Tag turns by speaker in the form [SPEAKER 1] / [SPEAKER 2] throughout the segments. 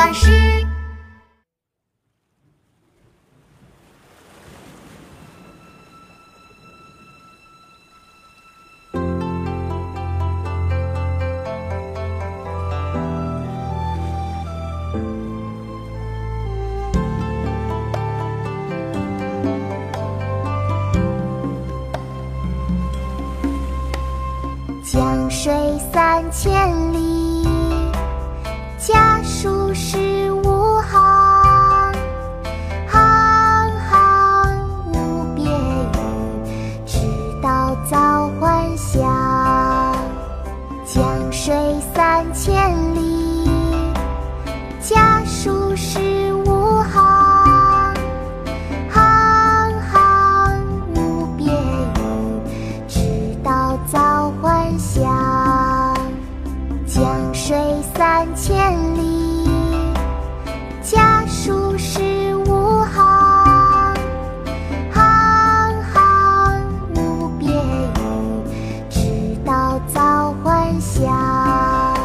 [SPEAKER 1] 巴士。
[SPEAKER 2] 江水三千里，水三千里，家书十五行。行行无别语，直到早还乡。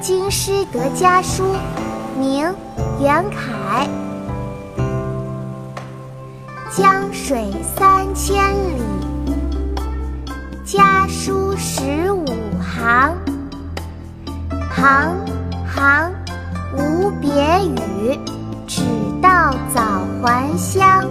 [SPEAKER 2] 京师得家书，明·袁凯。江水三千里，家书十五行。行行无别语，只道早还乡。